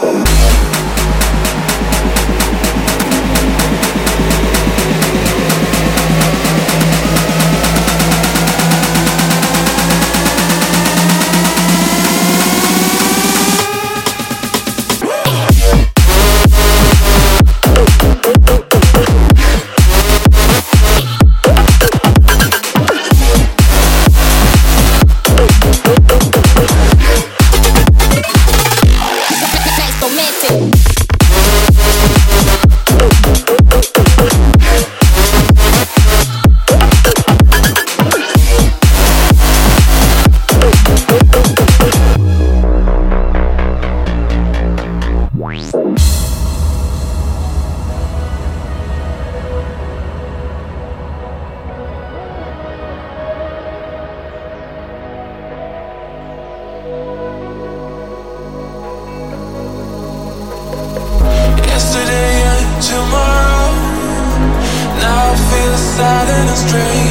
Welcome. Yesterday and tomorrow, now I feel sad and strange.